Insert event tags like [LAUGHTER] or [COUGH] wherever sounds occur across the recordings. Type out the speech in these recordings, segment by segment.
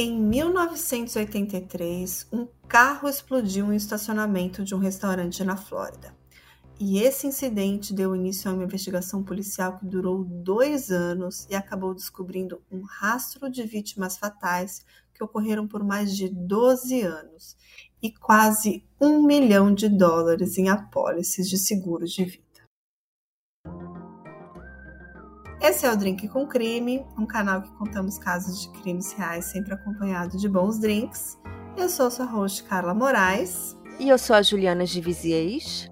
Em 1983, um carro explodiu em um estacionamento de um restaurante na Flórida. E esse incidente deu início a uma investigação policial que durou dois anos e acabou descobrindo um rastro de vítimas fatais que ocorreram por mais de 12 anos e quase um milhão de dólares em apólices de seguros de vida. Esse é o Drink com Crime, um canal que contamos casos de crimes reais sempre acompanhado de bons drinks. Eu sou sua host Carla Moraes. E eu sou a Juliana Givisiez.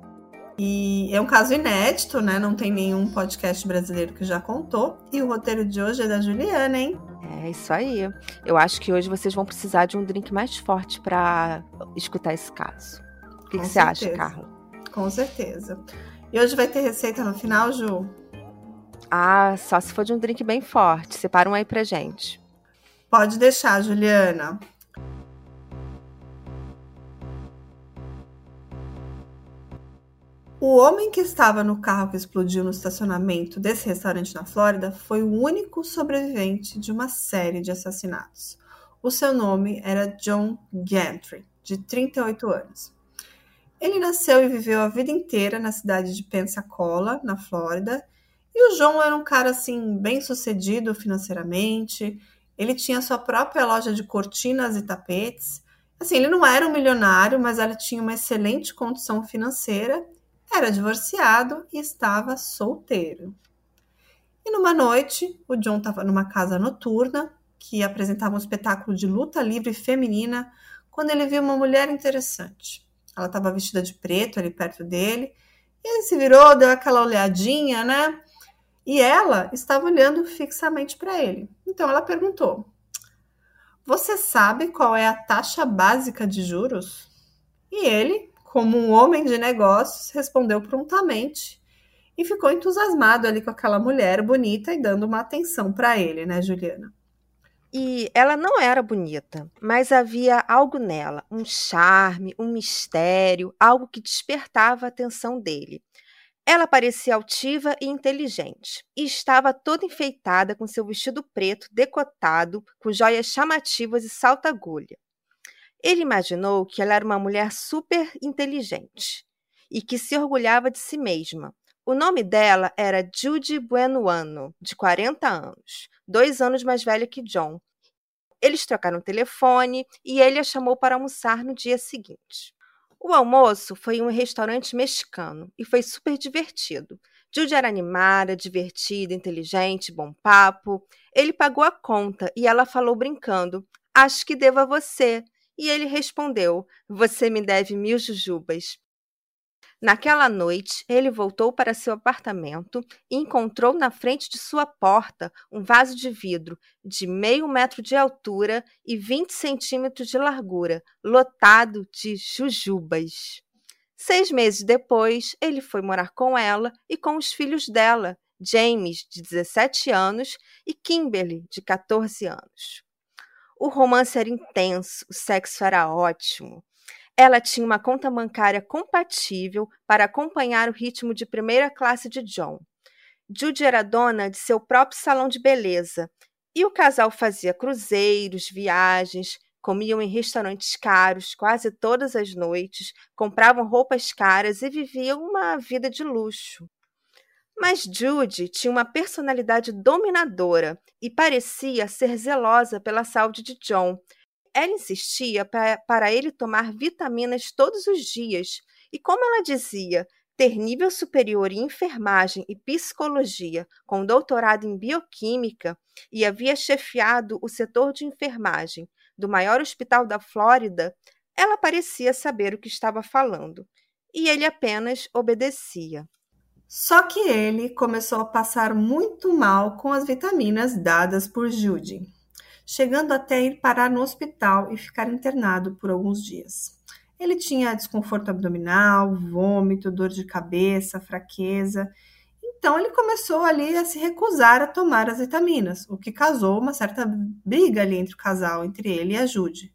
E é um caso inédito, né? Não tem nenhum podcast brasileiro que já contou. E o roteiro de hoje é da Juliana, hein? É isso aí. Eu acho que hoje vocês vão precisar de um drink mais forte para escutar esse caso. O que, que você acha, Carla? Com certeza. E hoje vai ter receita no final, Ju? Ah, só se for de um drink bem forte. Separa um aí pra gente. Pode deixar, Juliana. O homem que estava no carro que explodiu no estacionamento desse restaurante na Flórida foi o único sobrevivente de uma série de assassinatos. O seu nome era John Gantry, de 38 anos. Ele nasceu e viveu a vida inteira na cidade de Pensacola, na Flórida, e o João era um cara assim bem sucedido financeiramente. Ele tinha sua própria loja de cortinas e tapetes. Assim, ele não era um milionário, mas ele tinha uma excelente condição financeira, era divorciado e estava solteiro. E numa noite, o John estava numa casa noturna que apresentava um espetáculo de luta livre feminina quando ele viu uma mulher interessante. Ela estava vestida de preto ali perto dele. E ele se virou, deu aquela olhadinha, né? E ela estava olhando fixamente para ele. Então ela perguntou: Você sabe qual é a taxa básica de juros? E ele, como um homem de negócios, respondeu prontamente e ficou entusiasmado ali com aquela mulher bonita e dando uma atenção para ele, né, Juliana? E ela não era bonita, mas havia algo nela, um charme, um mistério, algo que despertava a atenção dele. Ela parecia altiva e inteligente, e estava toda enfeitada com seu vestido preto decotado, com joias chamativas e salta-agulha. Ele imaginou que ela era uma mulher super inteligente e que se orgulhava de si mesma. O nome dela era Judy Buenoano, de 40 anos, dois anos mais velha que John. Eles trocaram o telefone e ele a chamou para almoçar no dia seguinte. O almoço foi em um restaurante mexicano e foi super divertido. Judy era animada, divertida, inteligente, bom papo. Ele pagou a conta e ela falou brincando: Acho que devo a você. E ele respondeu: Você me deve mil jujubas. Naquela noite, ele voltou para seu apartamento e encontrou na frente de sua porta um vaso de vidro de meio metro de altura e 20 centímetros de largura, lotado de jujubas. Seis meses depois, ele foi morar com ela e com os filhos dela, James, de 17 anos, e Kimberly, de 14 anos. O romance era intenso, o sexo era ótimo. Ela tinha uma conta bancária compatível para acompanhar o ritmo de primeira classe de John. Judy era dona de seu próprio salão de beleza e o casal fazia cruzeiros, viagens, comiam em restaurantes caros quase todas as noites, compravam roupas caras e viviam uma vida de luxo. Mas Judy tinha uma personalidade dominadora e parecia ser zelosa pela saúde de John, ela insistia pra, para ele tomar vitaminas todos os dias, e como ela dizia, ter nível superior em enfermagem e psicologia, com doutorado em bioquímica, e havia chefiado o setor de enfermagem do maior hospital da Flórida, ela parecia saber o que estava falando, e ele apenas obedecia. Só que ele começou a passar muito mal com as vitaminas dadas por Judy chegando até ir parar no hospital e ficar internado por alguns dias. Ele tinha desconforto abdominal, vômito, dor de cabeça, fraqueza. Então ele começou ali a se recusar a tomar as vitaminas, o que causou uma certa briga ali entre o casal, entre ele e a Jude.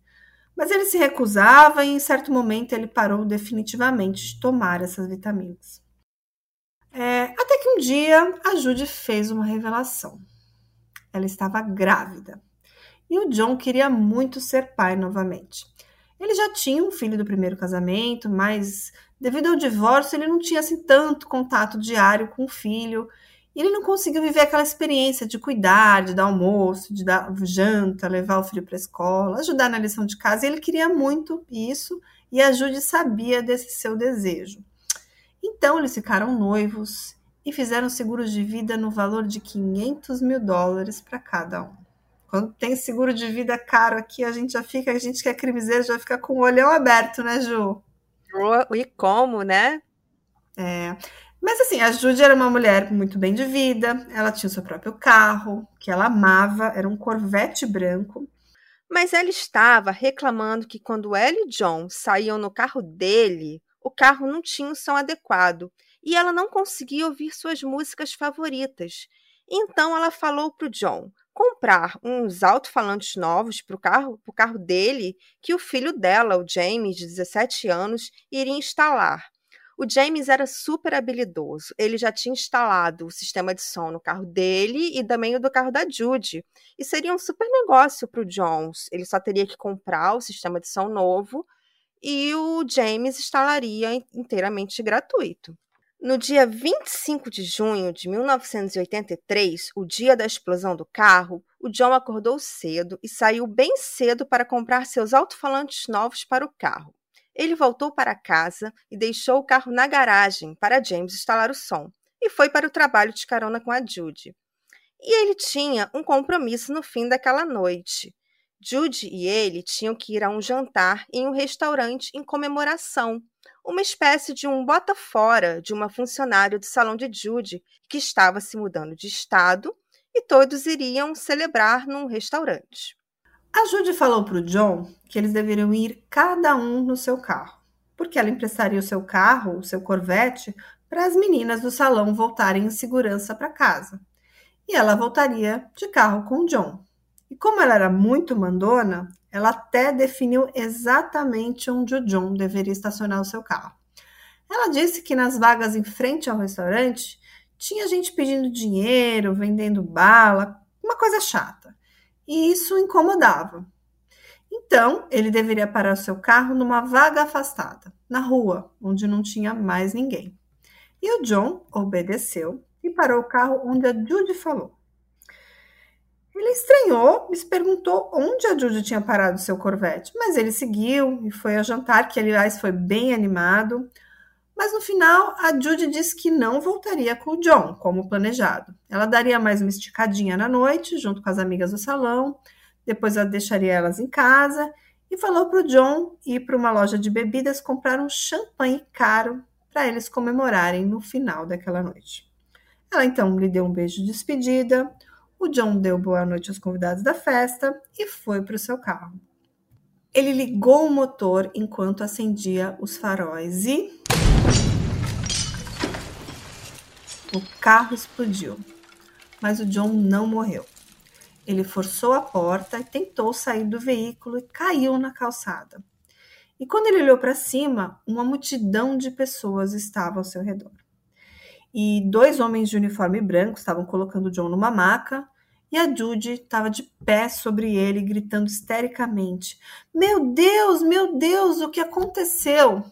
Mas ele se recusava e em certo momento ele parou definitivamente de tomar essas vitaminas. É, até que um dia a Jude fez uma revelação. Ela estava grávida. E o John queria muito ser pai novamente. Ele já tinha um filho do primeiro casamento, mas devido ao divórcio ele não tinha assim tanto contato diário com o filho e ele não conseguiu viver aquela experiência de cuidar, de dar almoço, de dar janta, levar o filho para a escola, ajudar na lição de casa. E ele queria muito isso e a Judy sabia desse seu desejo. Então eles ficaram noivos e fizeram seguros de vida no valor de 500 mil dólares para cada um. Quando tem seguro de vida caro aqui, a gente já fica, a gente que é crimezeiro já fica com o olhão aberto, né, Ju? E como, né? É. Mas assim, a Judy era uma mulher muito bem de vida, ela tinha o seu próprio carro, que ela amava, era um Corvette branco. Mas ela estava reclamando que quando ela e John saíam no carro dele, o carro não tinha o som adequado e ela não conseguia ouvir suas músicas favoritas. Então ela falou para o John comprar uns alto-falantes novos para o carro, pro carro dele, que o filho dela, o James, de 17 anos, iria instalar. O James era super habilidoso. Ele já tinha instalado o sistema de som no carro dele e também o do carro da Judy. E seria um super negócio para o Jones. Ele só teria que comprar o sistema de som novo e o James instalaria inteiramente gratuito. No dia 25 de junho de 1983, o dia da explosão do carro, o John acordou cedo e saiu bem cedo para comprar seus alto-falantes novos para o carro. Ele voltou para casa e deixou o carro na garagem para James instalar o som e foi para o trabalho de carona com a Judy. E ele tinha um compromisso no fim daquela noite. Judy e ele tinham que ir a um jantar em um restaurante em comemoração, uma espécie de um bota-fora de uma funcionária do salão de Judy que estava se mudando de estado e todos iriam celebrar num restaurante. A Judy falou para o John que eles deveriam ir cada um no seu carro, porque ela emprestaria o seu carro, o seu Corvette, para as meninas do salão voltarem em segurança para casa. E ela voltaria de carro com o John. E como ela era muito mandona, ela até definiu exatamente onde o John deveria estacionar o seu carro. Ela disse que nas vagas em frente ao restaurante tinha gente pedindo dinheiro, vendendo bala, uma coisa chata. E isso incomodava. Então, ele deveria parar o seu carro numa vaga afastada, na rua, onde não tinha mais ninguém. E o John obedeceu e parou o carro onde a Judy falou. Ele estranhou e se perguntou onde a Judy tinha parado seu Corvette, mas ele seguiu e foi ao jantar, que aliás foi bem animado. Mas no final, a Judy disse que não voltaria com o John, como planejado. Ela daria mais uma esticadinha na noite, junto com as amigas do salão, depois ela deixaria elas em casa e falou para o John ir para uma loja de bebidas comprar um champanhe caro para eles comemorarem no final daquela noite. Ela então lhe deu um beijo de despedida, o John deu boa noite aos convidados da festa e foi para o seu carro. Ele ligou o motor enquanto acendia os faróis e. O carro explodiu, mas o John não morreu. Ele forçou a porta e tentou sair do veículo e caiu na calçada. E quando ele olhou para cima, uma multidão de pessoas estava ao seu redor e dois homens de uniforme branco estavam colocando John numa maca e a Judy estava de pé sobre ele, gritando histericamente: Meu Deus, meu Deus, o que aconteceu?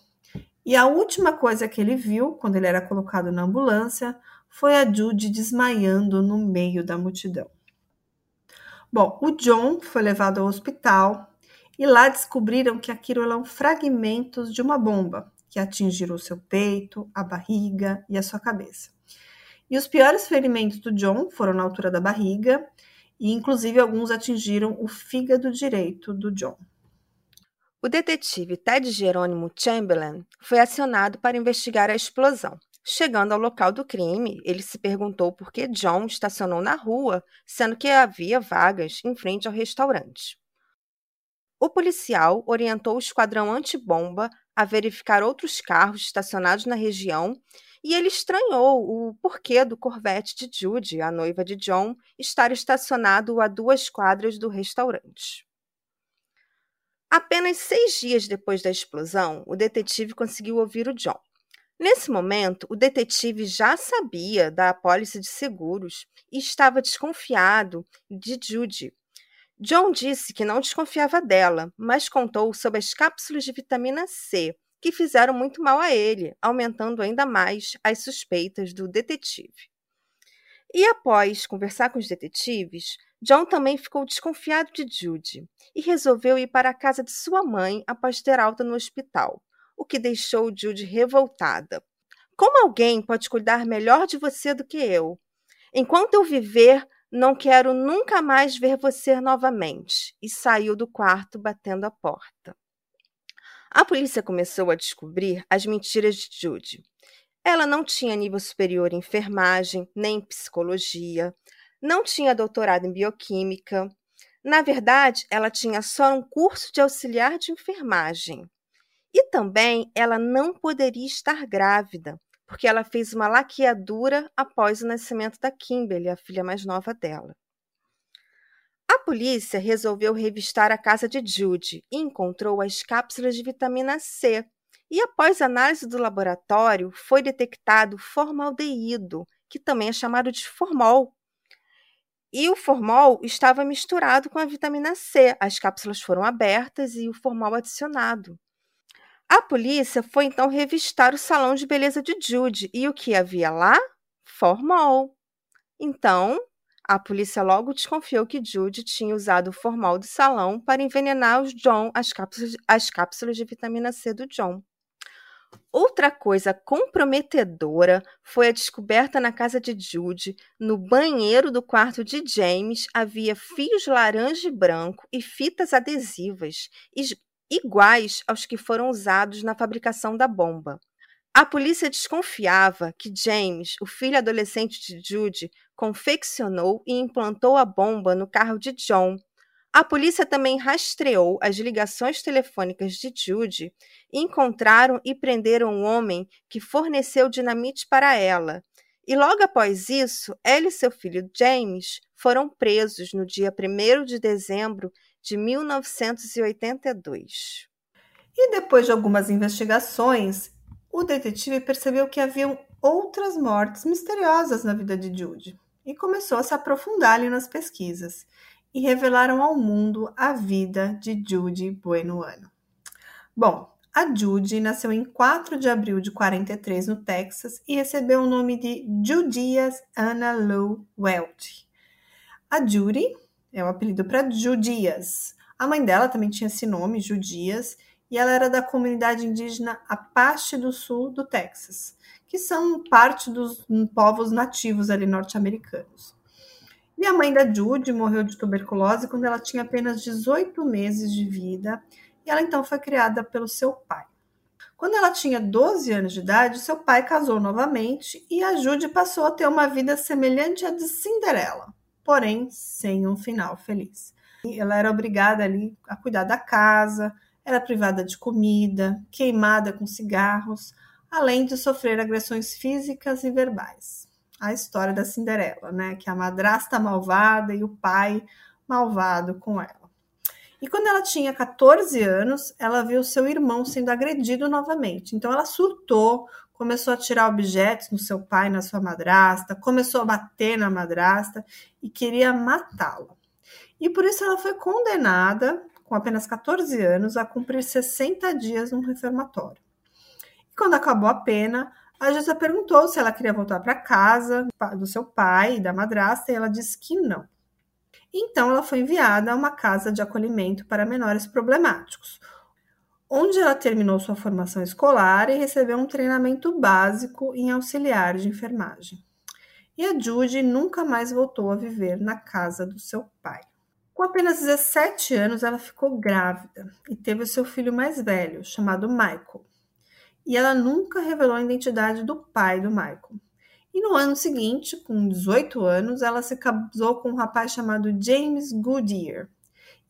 E a última coisa que ele viu quando ele era colocado na ambulância foi a Judy desmaiando no meio da multidão. Bom, o John foi levado ao hospital e lá descobriram que aquilo eram fragmentos de uma bomba que atingiram o seu peito, a barriga e a sua cabeça. E os piores ferimentos do John foram na altura da barriga, e inclusive alguns atingiram o fígado direito do John. O detetive Ted Jerônimo Chamberlain foi acionado para investigar a explosão. Chegando ao local do crime, ele se perguntou por que John estacionou na rua, sendo que havia vagas em frente ao restaurante. O policial orientou o esquadrão antibomba a verificar outros carros estacionados na região e ele estranhou o porquê do Corvette de Judy, a noiva de John, estar estacionado a duas quadras do restaurante. Apenas seis dias depois da explosão, o detetive conseguiu ouvir o John. Nesse momento, o detetive já sabia da apólice de seguros e estava desconfiado de Judy. John disse que não desconfiava dela, mas contou sobre as cápsulas de vitamina C, que fizeram muito mal a ele, aumentando ainda mais as suspeitas do detetive. E após conversar com os detetives, John também ficou desconfiado de Judy e resolveu ir para a casa de sua mãe após ter alta no hospital, o que deixou Judy revoltada. Como alguém pode cuidar melhor de você do que eu? Enquanto eu viver, não quero nunca mais ver você novamente. E saiu do quarto batendo a porta. A polícia começou a descobrir as mentiras de Judy. Ela não tinha nível superior em enfermagem, nem em psicologia, não tinha doutorado em bioquímica. Na verdade, ela tinha só um curso de auxiliar de enfermagem. E também ela não poderia estar grávida, porque ela fez uma laqueadura após o nascimento da Kimberly, a filha mais nova dela. A polícia resolveu revistar a casa de Judy e encontrou as cápsulas de vitamina C. E após análise do laboratório, foi detectado formaldeído, que também é chamado de formol. E o formol estava misturado com a vitamina C. As cápsulas foram abertas e o formol adicionado. A polícia foi então revistar o salão de beleza de Judy e o que havia lá? Formol. Então, a polícia logo desconfiou que Judy tinha usado o formol do salão para envenenar os John, as cápsulas, as cápsulas de vitamina C do John. Outra coisa comprometedora foi a descoberta na casa de Judy, no banheiro do quarto de James, havia fios laranja e branco e fitas adesivas, iguais aos que foram usados na fabricação da bomba. A polícia desconfiava que James, o filho adolescente de Judy, confeccionou e implantou a bomba no carro de John. A polícia também rastreou as ligações telefônicas de Judy e encontraram e prenderam um homem que forneceu dinamite para ela. E logo após isso, ela e seu filho James foram presos no dia 1 de dezembro de 1982. E depois de algumas investigações, o detetive percebeu que haviam outras mortes misteriosas na vida de Judy e começou a se aprofundar ali nas pesquisas e revelaram ao mundo a vida de Judy Buenoano. Bom, a Judy nasceu em 4 de abril de 43 no Texas e recebeu o nome de Judias Anna Lou Welch. A Judy é o apelido para Judias. A mãe dela também tinha esse nome, Judias, e ela era da comunidade indígena Apache do Sul do Texas, que são parte dos povos nativos ali norte-americanos. E a mãe da Judy morreu de tuberculose quando ela tinha apenas 18 meses de vida, e ela então foi criada pelo seu pai. Quando ela tinha 12 anos de idade, seu pai casou novamente e a Judy passou a ter uma vida semelhante à de Cinderela porém sem um final feliz. Ela era obrigada ali a cuidar da casa, era privada de comida, queimada com cigarros, além de sofrer agressões físicas e verbais. A história da Cinderela, né? Que é a madrasta malvada e o pai malvado com ela. E quando ela tinha 14 anos, ela viu seu irmão sendo agredido novamente. Então ela surtou, começou a tirar objetos no seu pai, na sua madrasta, começou a bater na madrasta e queria matá-la. E por isso ela foi condenada, com apenas 14 anos, a cumprir 60 dias num reformatório. E quando acabou a pena, a juíza perguntou se ela queria voltar para casa do seu pai e da madrasta, e ela disse que não. Então ela foi enviada a uma casa de acolhimento para menores problemáticos, onde ela terminou sua formação escolar e recebeu um treinamento básico em auxiliar de enfermagem. E a Judy nunca mais voltou a viver na casa do seu pai. Com apenas 17 anos, ela ficou grávida e teve o seu filho mais velho, chamado Michael. E ela nunca revelou a identidade do pai do Michael. E no ano seguinte, com 18 anos, ela se casou com um rapaz chamado James Goodyear,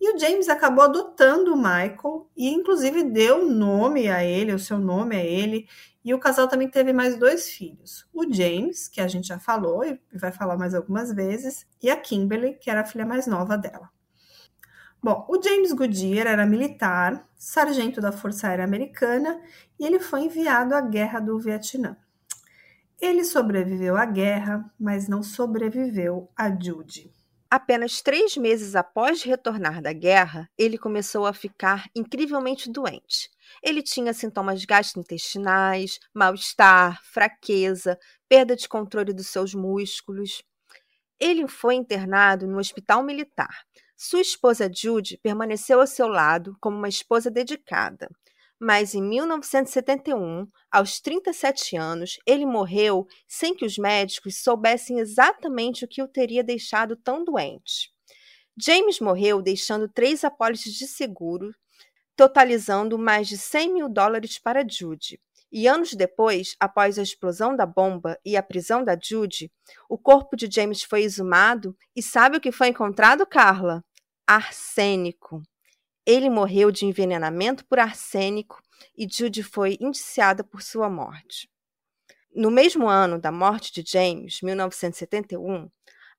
e o James acabou adotando o Michael e, inclusive, deu nome a ele, o seu nome a ele. E o casal também teve mais dois filhos: o James, que a gente já falou e vai falar mais algumas vezes, e a Kimberly, que era a filha mais nova dela. Bom, o James Goodyear era militar, sargento da Força Aérea Americana e ele foi enviado à Guerra do Vietnã. Ele sobreviveu à guerra, mas não sobreviveu a Judy. Apenas três meses após retornar da guerra, ele começou a ficar incrivelmente doente. Ele tinha sintomas gastrointestinais, mal-estar, fraqueza, perda de controle dos seus músculos. Ele foi internado no hospital militar. Sua esposa Judy permaneceu ao seu lado como uma esposa dedicada. Mas em 1971, aos 37 anos, ele morreu sem que os médicos soubessem exatamente o que o teria deixado tão doente. James morreu deixando três apólices de seguro, totalizando mais de 100 mil dólares para Judy. E anos depois, após a explosão da bomba e a prisão da Judy, o corpo de James foi exumado e sabe o que foi encontrado, Carla? Arsênico. Ele morreu de envenenamento por arsênico e Judy foi indiciada por sua morte. No mesmo ano da morte de James, 1971,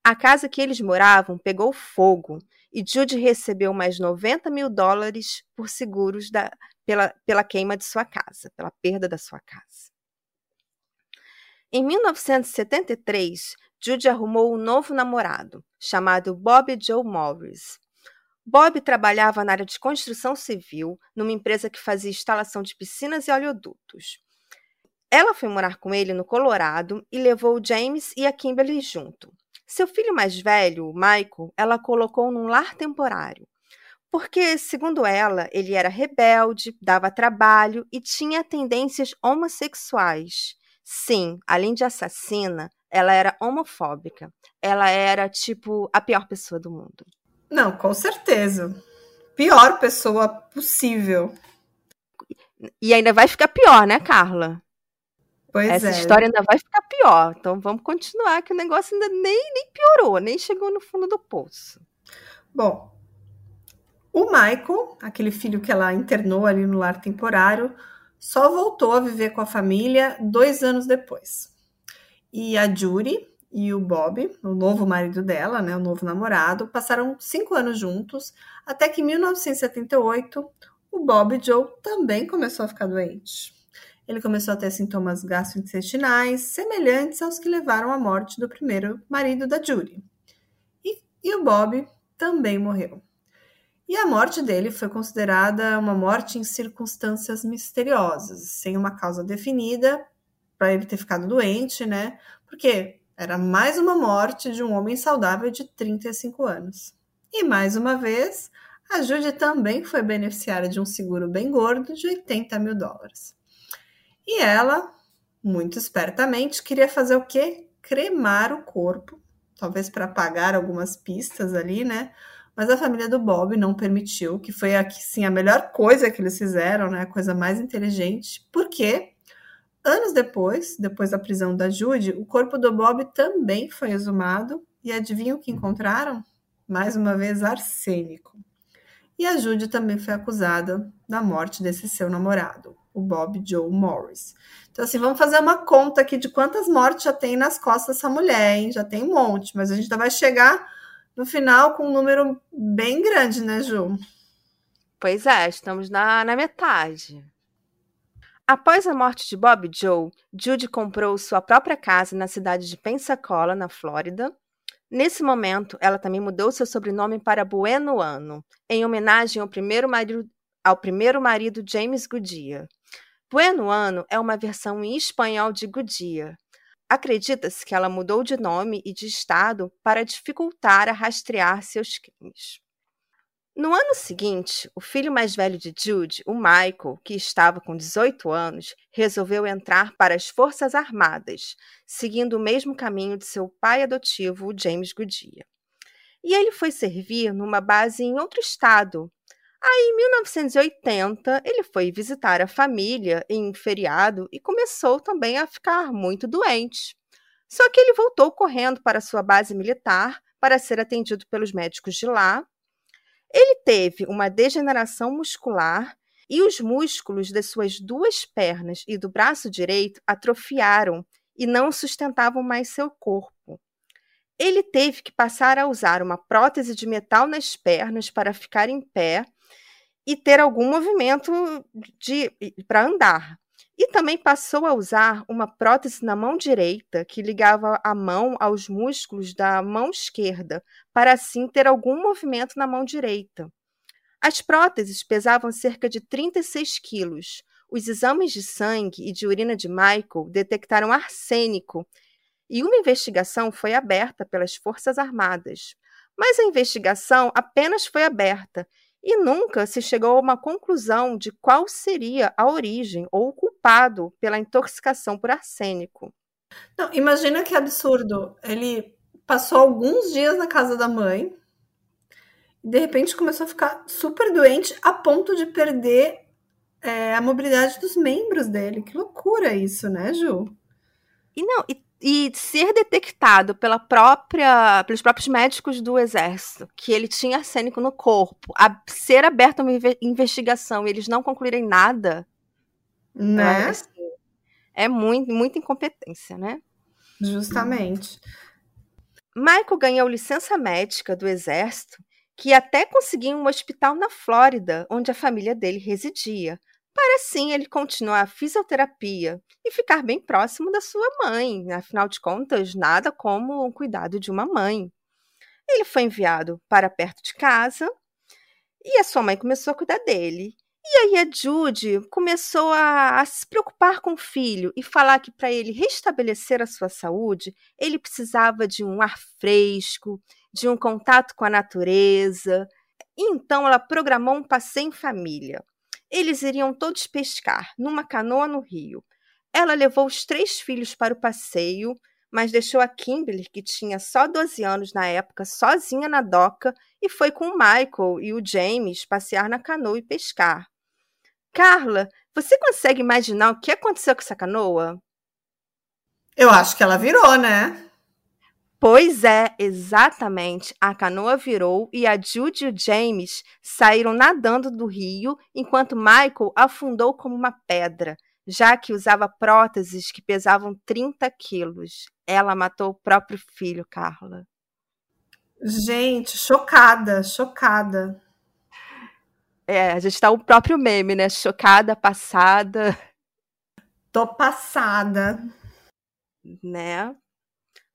a casa que eles moravam pegou fogo e Judy recebeu mais 90 mil dólares por seguros da, pela, pela queima de sua casa, pela perda da sua casa. Em 1973, Judy arrumou um novo namorado, chamado Bob Joe Morris. Bob trabalhava na área de construção civil, numa empresa que fazia instalação de piscinas e oleodutos. Ela foi morar com ele no Colorado e levou o James e a Kimberly junto. Seu filho mais velho, Michael, ela colocou num lar temporário porque, segundo ela, ele era rebelde, dava trabalho e tinha tendências homossexuais. Sim, além de assassina, ela era homofóbica. Ela era, tipo, a pior pessoa do mundo. Não, com certeza. Pior pessoa possível. E ainda vai ficar pior, né, Carla? Pois Essa é. história ainda vai ficar pior. Então vamos continuar, que o negócio ainda nem, nem piorou, nem chegou no fundo do poço. Bom, o Michael, aquele filho que ela internou ali no lar temporário, só voltou a viver com a família dois anos depois. E a Judy e o Bob, o novo marido dela, né, o novo namorado, passaram cinco anos juntos, até que em 1978 o Bob Joe também começou a ficar doente. Ele começou a ter sintomas gastrointestinais semelhantes aos que levaram à morte do primeiro marido da Judy. E, e o Bob também morreu. E a morte dele foi considerada uma morte em circunstâncias misteriosas, sem uma causa definida para ele ter ficado doente, né? Porque era mais uma morte de um homem saudável de 35 anos. E mais uma vez, a Judy também foi beneficiária de um seguro bem gordo de 80 mil dólares. E ela, muito espertamente, queria fazer o quê? Cremar o corpo, talvez para apagar algumas pistas ali, né? mas a família do Bob não permitiu, que foi aqui sim a melhor coisa que eles fizeram, né? A coisa mais inteligente, porque anos depois, depois da prisão da Judy, o corpo do Bob também foi exumado e adivinha o que encontraram? Mais uma vez arsênico. E a Judy também foi acusada da morte desse seu namorado, o Bob Joe Morris. Então, assim, vamos fazer uma conta aqui de quantas mortes já tem nas costas dessa mulher, hein? Já tem um monte, mas a gente ainda vai chegar no final com um número bem grande, né, Ju? Pois é, estamos na, na metade. Após a morte de Bob Joe, Judy comprou sua própria casa na cidade de Pensacola, na Flórida. Nesse momento, ela também mudou seu sobrenome para Bueno Ano, em homenagem ao primeiro marido, ao primeiro marido James Goodyear. Bueno Ano é uma versão em espanhol de Goodyear. Acredita-se que ela mudou de nome e de estado para dificultar a rastrear seus crimes. No ano seguinte, o filho mais velho de Jude, o Michael, que estava com 18 anos, resolveu entrar para as Forças Armadas, seguindo o mesmo caminho de seu pai adotivo, James Goodyear. E ele foi servir numa base em outro estado. Aí, em 1980, ele foi visitar a família em feriado e começou também a ficar muito doente. Só que ele voltou correndo para sua base militar para ser atendido pelos médicos de lá ele teve uma degeneração muscular e os músculos das suas duas pernas e do braço direito atrofiaram e não sustentavam mais seu corpo. Ele teve que passar a usar uma prótese de metal nas pernas para ficar em pé e ter algum movimento para andar. E também passou a usar uma prótese na mão direita que ligava a mão aos músculos da mão esquerda, para assim ter algum movimento na mão direita. As próteses pesavam cerca de 36 quilos. Os exames de sangue e de urina de Michael detectaram arsênico e uma investigação foi aberta pelas Forças Armadas. Mas a investigação apenas foi aberta e nunca se chegou a uma conclusão de qual seria a origem ou o culpado pela intoxicação por arsênico. Não, imagina que absurdo. Ele passou alguns dias na casa da mãe e de repente começou a ficar super doente a ponto de perder é, a mobilidade dos membros dele. Que loucura isso, né, Ju? E não, e e ser detectado pela própria, pelos próprios médicos do exército que ele tinha arsênico no corpo, a ser aberta uma investigação e eles não concluírem nada, né? Assim, é muito, muita incompetência, né? Justamente. Michael ganhou licença médica do exército que até conseguiu um hospital na Flórida, onde a família dele residia para assim ele continuar a fisioterapia e ficar bem próximo da sua mãe. Afinal de contas, nada como o cuidado de uma mãe. Ele foi enviado para perto de casa e a sua mãe começou a cuidar dele. E aí a Judy começou a, a se preocupar com o filho e falar que para ele restabelecer a sua saúde, ele precisava de um ar fresco, de um contato com a natureza. E então ela programou um passeio em família. Eles iriam todos pescar, numa canoa no rio. Ela levou os três filhos para o passeio, mas deixou a Kimberly, que tinha só 12 anos na época, sozinha na doca e foi com o Michael e o James passear na canoa e pescar. Carla, você consegue imaginar o que aconteceu com essa canoa? Eu acho que ela virou, né? Pois é, exatamente. A canoa virou e a Judy e o James saíram nadando do rio, enquanto Michael afundou como uma pedra, já que usava próteses que pesavam 30 quilos. Ela matou o próprio filho, Carla. Gente, chocada, chocada. É, a gente tá o próprio meme, né? Chocada, passada. Tô passada. Né?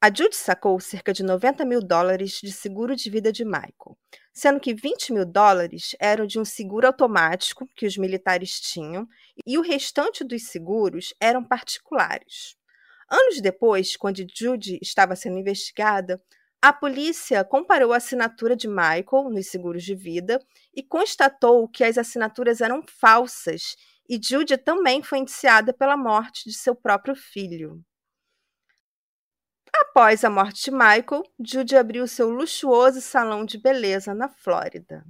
A Judy sacou cerca de 90 mil dólares de seguro de vida de Michael, sendo que 20 mil dólares eram de um seguro automático que os militares tinham e o restante dos seguros eram particulares. Anos depois, quando Judy estava sendo investigada, a polícia comparou a assinatura de Michael nos seguros de vida e constatou que as assinaturas eram falsas e Judy também foi indiciada pela morte de seu próprio filho. Após a morte de Michael, Judy abriu seu luxuoso salão de beleza na Flórida.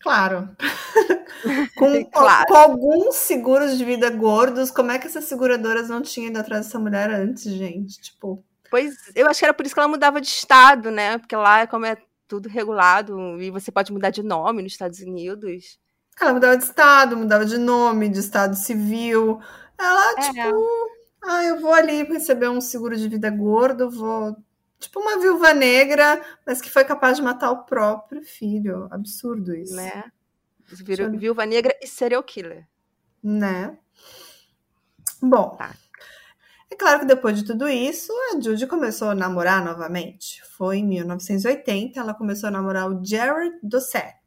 Claro. [LAUGHS] com, claro. com, alguns seguros de vida gordos, como é que essas seguradoras não tinham ido atrás dessa mulher antes, gente? Tipo. Pois, eu acho que era por isso que ela mudava de estado, né? Porque lá, como é tudo regulado, e você pode mudar de nome nos Estados Unidos. Ela mudava de estado, mudava de nome, de estado civil. Ela, é. tipo ah, eu vou ali receber um seguro de vida gordo, vou. Tipo uma viúva negra, mas que foi capaz de matar o próprio filho. Absurdo isso. Né? Viúva negra e serial killer. Né? Bom. Tá. É claro que depois de tudo isso, a Judy começou a namorar novamente. Foi em 1980, ela começou a namorar o Jared Dosset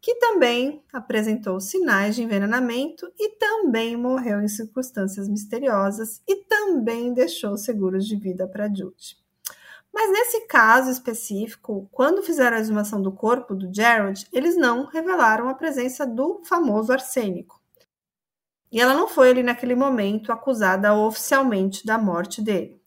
que também apresentou sinais de envenenamento e também morreu em circunstâncias misteriosas e também deixou seguros de vida para Jude. Mas nesse caso específico, quando fizeram a exumação do corpo do Jared, eles não revelaram a presença do famoso arsênico. E ela não foi ali naquele momento acusada oficialmente da morte dele.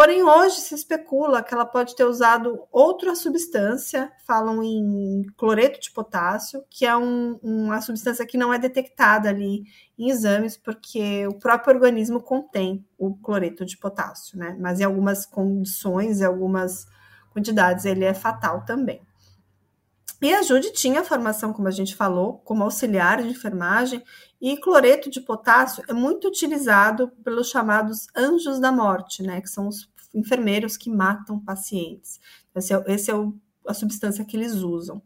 Porém, hoje se especula que ela pode ter usado outra substância, falam em cloreto de potássio, que é um, uma substância que não é detectada ali em exames, porque o próprio organismo contém o cloreto de potássio, né? Mas em algumas condições, em algumas quantidades, ele é fatal também. E a Jude tinha formação, como a gente falou, como auxiliar de enfermagem, e cloreto de potássio é muito utilizado pelos chamados anjos da morte, né? Que são os enfermeiros que matam pacientes. Esse é, esse é o, a substância que eles usam.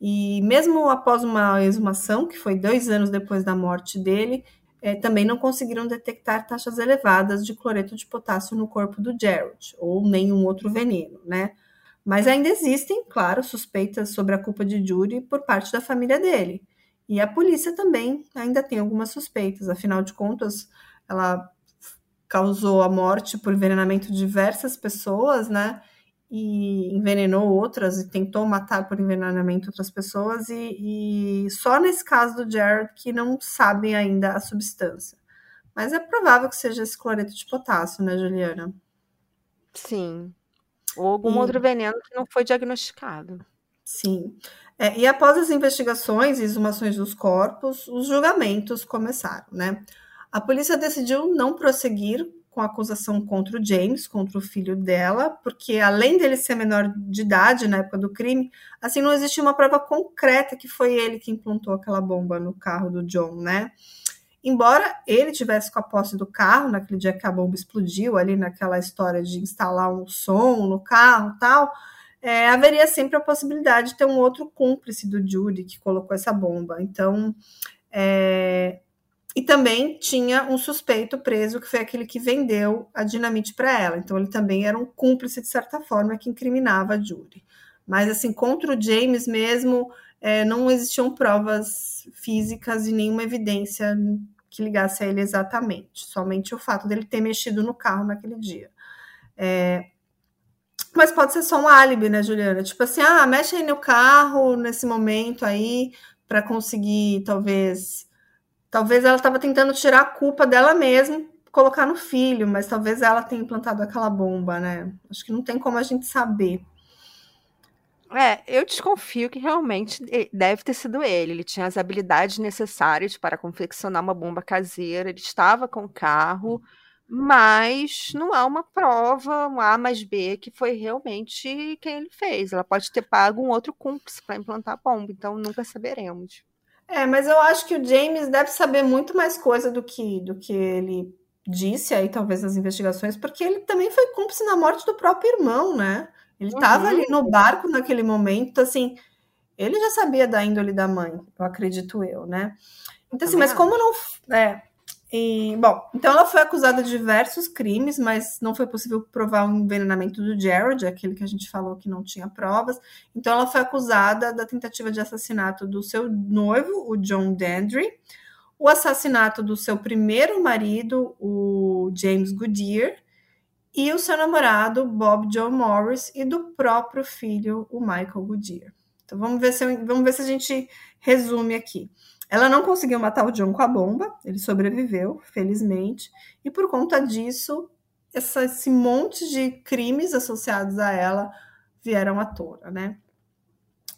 E mesmo após uma exumação, que foi dois anos depois da morte dele, é, também não conseguiram detectar taxas elevadas de cloreto de potássio no corpo do Gerald, ou nenhum outro veneno, né? Mas ainda existem, claro, suspeitas sobre a culpa de Judy por parte da família dele. E a polícia também ainda tem algumas suspeitas, afinal de contas, ela causou a morte por envenenamento de diversas pessoas, né? E envenenou outras e tentou matar por envenenamento outras pessoas, e, e só nesse caso do Jared que não sabem ainda a substância. Mas é provável que seja esse cloreto de potássio, né, Juliana? Sim. Ou algum e... outro veneno que não foi diagnosticado. Sim. É, e após as investigações e exumações dos corpos, os julgamentos começaram, né? A polícia decidiu não prosseguir com a acusação contra o James, contra o filho dela, porque além dele ser menor de idade na época do crime, assim não existia uma prova concreta que foi ele que implantou aquela bomba no carro do John, né? Embora ele tivesse com a posse do carro naquele dia que a bomba explodiu, ali naquela história de instalar um som no carro tal, é, haveria sempre a possibilidade de ter um outro cúmplice do Judy que colocou essa bomba. Então, é, e também tinha um suspeito preso, que foi aquele que vendeu a dinamite para ela. Então, ele também era um cúmplice, de certa forma, que incriminava a Judy. Mas, assim, contra o James mesmo, é, não existiam provas físicas e nenhuma evidência que ligasse a ele exatamente. Somente o fato dele ter mexido no carro naquele dia. É, mas pode ser só um álibi, né, Juliana? Tipo assim, ah, mexe aí no carro nesse momento aí para conseguir, talvez Talvez ela estava tentando tirar a culpa dela mesma, colocar no filho, mas talvez ela tenha implantado aquela bomba, né? Acho que não tem como a gente saber. É, eu desconfio que realmente deve ter sido ele. Ele tinha as habilidades necessárias para confeccionar uma bomba caseira, ele estava com o carro, mas não há uma prova, um A mais B, que foi realmente quem ele fez. Ela pode ter pago um outro cúmplice para implantar a bomba, então nunca saberemos. É, mas eu acho que o James deve saber muito mais coisa do que, do que ele disse aí, talvez, nas investigações, porque ele também foi cúmplice na morte do próprio irmão, né? Ele estava uhum. ali no barco naquele momento, assim, ele já sabia da índole da mãe, eu acredito eu, né? Então, assim, mas como não. É, e, bom, então ela foi acusada de diversos crimes, mas não foi possível provar o envenenamento do Jared, aquele que a gente falou que não tinha provas. Então ela foi acusada da tentativa de assassinato do seu noivo, o John Dandry, o assassinato do seu primeiro marido, o James Goodyear, e o seu namorado, Bob Joe Morris, e do próprio filho, o Michael Goodyear. Então vamos ver se, vamos ver se a gente resume aqui. Ela não conseguiu matar o John com a bomba, ele sobreviveu, felizmente, e por conta disso, essa, esse monte de crimes associados a ela vieram à tona, né?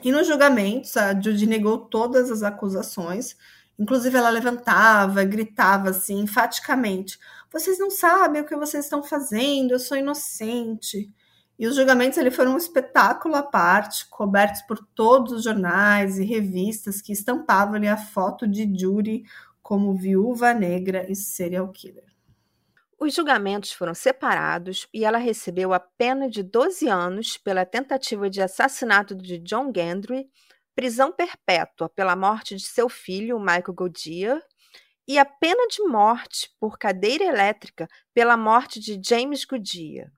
E nos julgamentos, a Judy negou todas as acusações, inclusive ela levantava, gritava assim, enfaticamente: Vocês não sabem o que vocês estão fazendo, eu sou inocente. E os julgamentos ele foram um espetáculo à parte, cobertos por todos os jornais e revistas que estampavam ali a foto de Judy como viúva negra e serial killer. Os julgamentos foram separados e ela recebeu a pena de 12 anos pela tentativa de assassinato de John Gendry, prisão perpétua pela morte de seu filho, Michael Goodyear, e a pena de morte por cadeira elétrica pela morte de James Goodyear.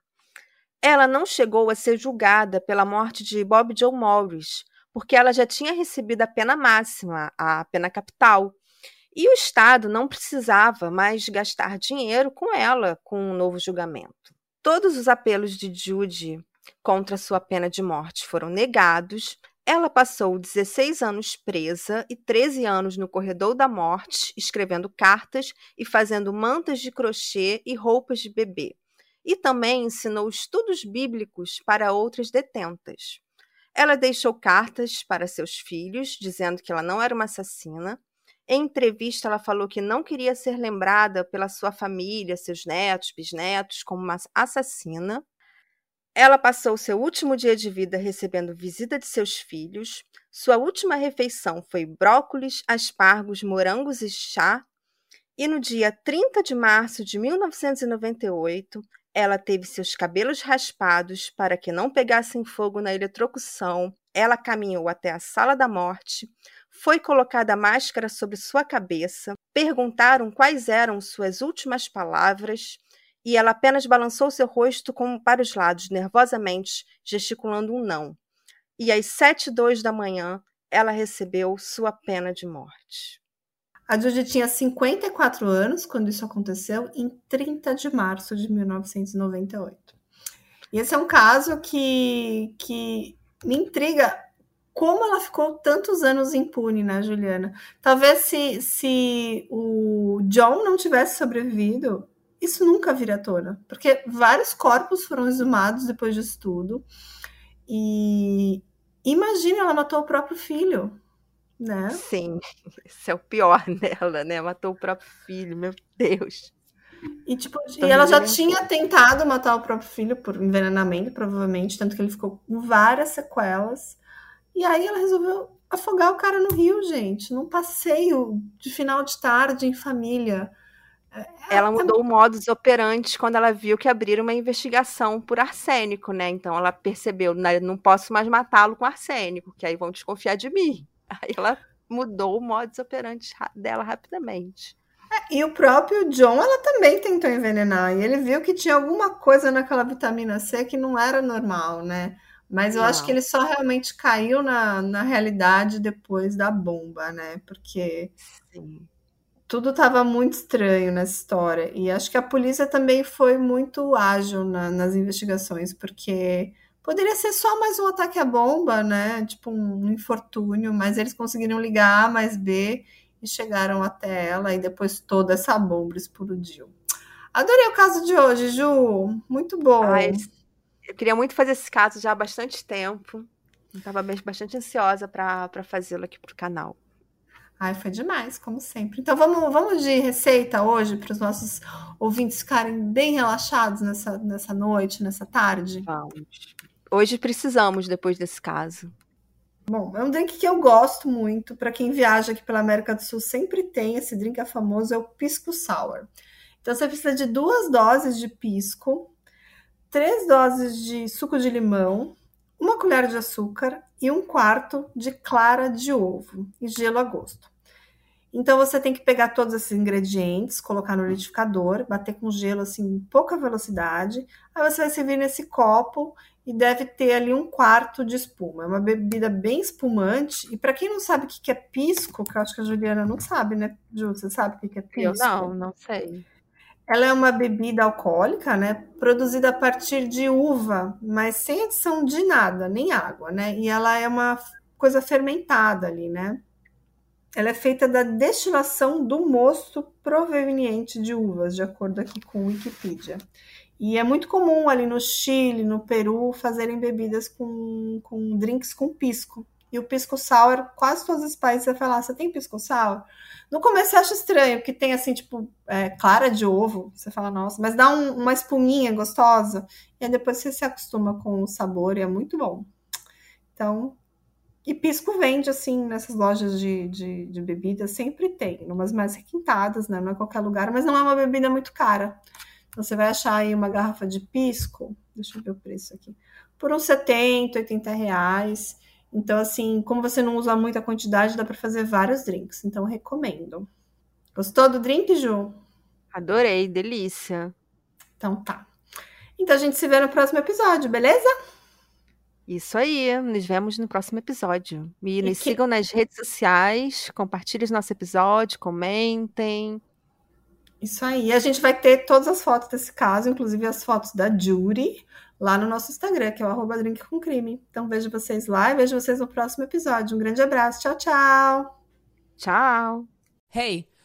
Ela não chegou a ser julgada pela morte de Bob Joe Morris, porque ela já tinha recebido a pena máxima, a pena capital. E o Estado não precisava mais gastar dinheiro com ela com um novo julgamento. Todos os apelos de Judy contra sua pena de morte foram negados. Ela passou 16 anos presa e 13 anos no corredor da morte, escrevendo cartas e fazendo mantas de crochê e roupas de bebê e também ensinou estudos bíblicos para outras detentas. Ela deixou cartas para seus filhos, dizendo que ela não era uma assassina. Em entrevista, ela falou que não queria ser lembrada pela sua família, seus netos, bisnetos, como uma assassina. Ela passou seu último dia de vida recebendo visita de seus filhos. Sua última refeição foi brócolis, aspargos, morangos e chá. E no dia 30 de março de 1998, ela teve seus cabelos raspados para que não pegassem fogo na eletrocução. ela caminhou até a sala da morte, foi colocada a máscara sobre sua cabeça, perguntaram quais eram suas últimas palavras e ela apenas balançou seu rosto como para os lados, nervosamente, gesticulando um não. E às sete e dois da manhã, ela recebeu sua pena de morte. A Judy tinha 54 anos quando isso aconteceu, em 30 de março de 1998. E esse é um caso que, que me intriga como ela ficou tantos anos impune, né, Juliana? Talvez se, se o John não tivesse sobrevivido, isso nunca viria à tona, porque vários corpos foram exumados depois disso tudo. E imagina, ela matou o próprio filho, né? Sim, [LAUGHS] esse é o pior [LAUGHS] dela, né? Matou o próprio filho, meu Deus. E, tipo, e ela já tinha tentado matar o próprio filho por envenenamento, provavelmente, tanto que ele ficou com várias sequelas. E aí ela resolveu afogar o cara no rio, gente, num passeio de final de tarde em família. É, ela mudou o modus operandi quando ela viu que abriram uma investigação por arsênico, né? Então ela percebeu, não posso mais matá-lo com arsênico, que aí vão desconfiar de mim. Aí ela mudou o modus operandi dela rapidamente. É, e o próprio John, ela também tentou envenenar. E ele viu que tinha alguma coisa naquela vitamina C que não era normal, né? Mas eu não. acho que ele só realmente caiu na, na realidade depois da bomba, né? Porque Sim. tudo estava muito estranho nessa história. E acho que a polícia também foi muito ágil na, nas investigações, porque poderia ser só mais um ataque à bomba, né? Tipo um infortúnio, mas eles conseguiram ligar A mais B e chegaram até ela e depois toda essa bomba explodiu. Adorei o caso de hoje, Ju. Muito bom. Ai, eu queria muito fazer esse caso já há bastante tempo. Estava bastante ansiosa para fazê-lo aqui para o canal. Ai, foi demais, como sempre. Então vamos, vamos de receita hoje para os nossos ouvintes ficarem bem relaxados nessa, nessa noite, nessa tarde? Vamos. Hoje precisamos, depois desse caso. Bom, é um drink que eu gosto muito. Para quem viaja aqui pela América do Sul, sempre tem esse drink é famoso, é o pisco sour. Então você precisa de duas doses de pisco, três doses de suco de limão, uma colher de açúcar e um quarto de clara de ovo e gelo a gosto. Então você tem que pegar todos esses ingredientes, colocar no liquidificador, bater com gelo assim em pouca velocidade. Aí você vai servir nesse copo e deve ter ali um quarto de espuma. É uma bebida bem espumante. E para quem não sabe o que é pisco, que eu acho que a Juliana não sabe, né, Ju? Você sabe o que é pisco? Eu não, não sei. Ela é uma bebida alcoólica, né? Produzida a partir de uva, mas sem adição de nada, nem água, né? E ela é uma coisa fermentada ali, né? Ela é feita da destilação do mosto proveniente de uvas, de acordo aqui com Wikipedia. E é muito comum ali no Chile, no Peru, fazerem bebidas com, com drinks com pisco. E o pisco sour, quase todos os países você falar, você tem pisco sour? No começo você acha estranho, porque tem assim, tipo, é, clara de ovo, você fala, nossa, mas dá um, uma espuminha gostosa, e aí depois você se acostuma com o sabor e é muito bom. Então, e pisco vende, assim, nessas lojas de, de, de bebidas, sempre tem, umas mais requintadas, né? Não é qualquer lugar, mas não é uma bebida muito cara. Então, você vai achar aí uma garrafa de pisco, deixa eu ver o preço aqui, por uns 70, 80 reais. Então, assim, como você não usa muita quantidade, dá para fazer vários drinks. Então, recomendo. Gostou do drink, Ju? Adorei, delícia. Então tá. Então a gente se vê no próximo episódio, beleza? Isso aí, nos vemos no próximo episódio. E, e nos que... sigam nas redes sociais, compartilhem nosso episódio, comentem. Isso aí. A gente vai ter todas as fotos desse caso, inclusive as fotos da Jury, lá no nosso Instagram, que é o arroba drink com crime. Então vejo vocês lá e vejo vocês no próximo episódio. Um grande abraço. Tchau, tchau. Tchau. Hey,